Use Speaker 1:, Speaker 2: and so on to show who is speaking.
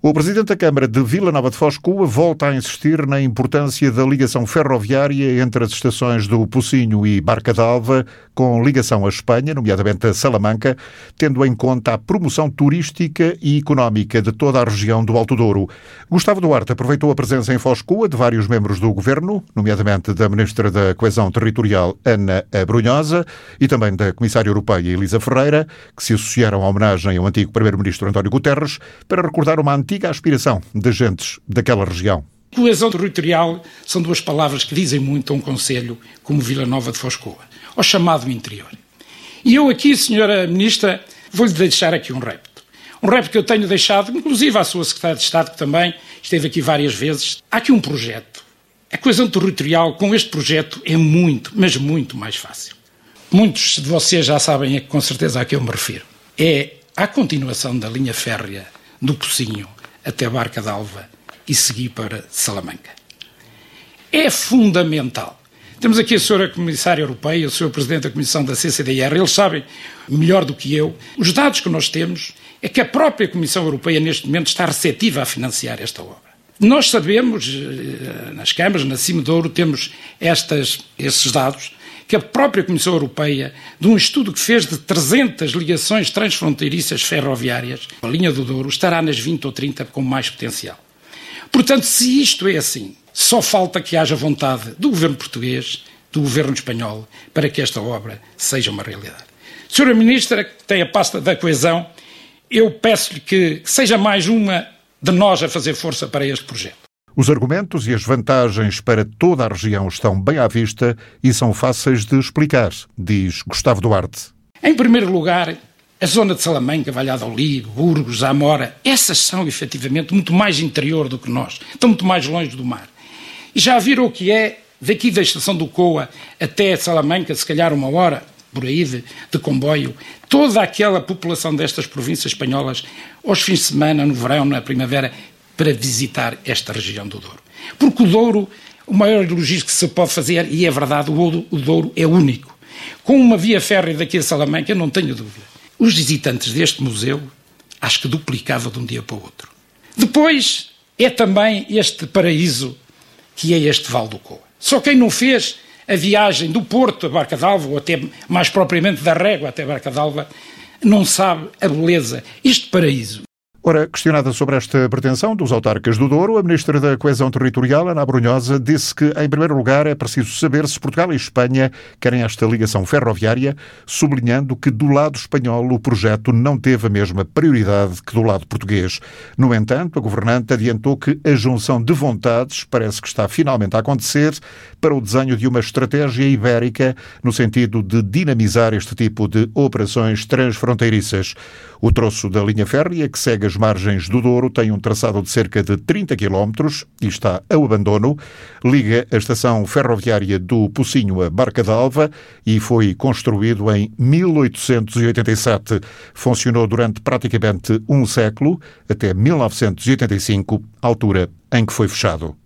Speaker 1: O Presidente da Câmara de Vila Nova de Foz volta a insistir na importância da ligação ferroviária entre as estações do Pocinho e Barca d'Alva, com ligação à Espanha, nomeadamente a Salamanca, tendo em conta a promoção turística e económica de toda a região do Alto Douro. Gustavo Duarte aproveitou a presença em Foz de vários membros do Governo, nomeadamente da Ministra da Coesão Territorial, Ana Brunhosa, e também da Comissária Europeia, Elisa Ferreira, que se associaram à homenagem ao antigo Primeiro-Ministro António Guterres, para recordar uma antiga aspiração de gentes daquela região.
Speaker 2: Coesão territorial são duas palavras que dizem muito a um conselho como Vila Nova de Foscoa, ao chamado interior. E eu aqui, senhora Ministra, vou-lhe deixar aqui um repto. Um repto que eu tenho deixado, inclusive à sua Secretária de Estado, que também esteve aqui várias vezes. Há aqui um projeto. A coesão territorial, com este projeto, é muito, mas muito mais fácil. Muitos de vocês já sabem com certeza a que eu me refiro. É a continuação da linha férrea do Pocinho até Barca d'Alva e seguir para Salamanca. É fundamental. Temos aqui a senhora Comissária Europeia, o senhor Presidente da Comissão da CCDR, eles sabem melhor do que eu. Os dados que nós temos é que a própria Comissão Europeia neste momento está receptiva a financiar esta obra. Nós sabemos, eh, nas câmaras, na Cima de Ouro, temos estas, esses dados, que a própria Comissão Europeia, de um estudo que fez de 300 ligações transfronteiriças ferroviárias, a linha do Douro estará nas 20 ou 30 com mais potencial. Portanto, se isto é assim, só falta que haja vontade do governo português, do governo espanhol, para que esta obra seja uma realidade. Senhora Ministra, que tem a pasta da coesão, eu peço-lhe que seja mais uma de nós a fazer força para este projeto.
Speaker 1: Os argumentos e as vantagens para toda a região estão bem à vista e são fáceis de explicar, diz Gustavo Duarte.
Speaker 2: Em primeiro lugar, a zona de Salamanca, Valladolid, Burgos, Zamora, essas são efetivamente muito mais interior do que nós, estão muito mais longe do mar. E já viram o que é daqui da estação do Coa até Salamanca, se calhar uma hora por aí de, de, comboio, toda aquela população destas províncias espanholas, aos fins de semana, no verão, na primavera, para visitar esta região do Douro. Porque o Douro, o maior elogio que se pode fazer, e é verdade, o Douro é único. Com uma via férrea daqui a Salamanca, não tenho dúvida. Os visitantes deste museu, acho que duplicava de um dia para o outro. Depois, é também este paraíso que é este Val do Coa. Só quem não fez a viagem do Porto a Barca d'Alva, ou até mais propriamente da Régua até Barca d'Alva, não sabe a beleza. Este paraíso
Speaker 1: Ora, questionada sobre esta pretensão dos autarcas do Douro, a Ministra da Coesão Territorial, Ana Brunhosa, disse que, em primeiro lugar, é preciso saber se Portugal e Espanha querem esta ligação ferroviária, sublinhando que, do lado espanhol, o projeto não teve a mesma prioridade que do lado português. No entanto, a governante adiantou que a junção de vontades parece que está finalmente a acontecer para o desenho de uma estratégia ibérica no sentido de dinamizar este tipo de operações transfronteiriças. O troço da linha férrea, que segue as margens do Douro, tem um traçado de cerca de 30 km e está ao abandono. Liga a estação ferroviária do Pocinho a Barca d'Alva e foi construído em 1887. Funcionou durante praticamente um século, até 1985, altura em que foi fechado.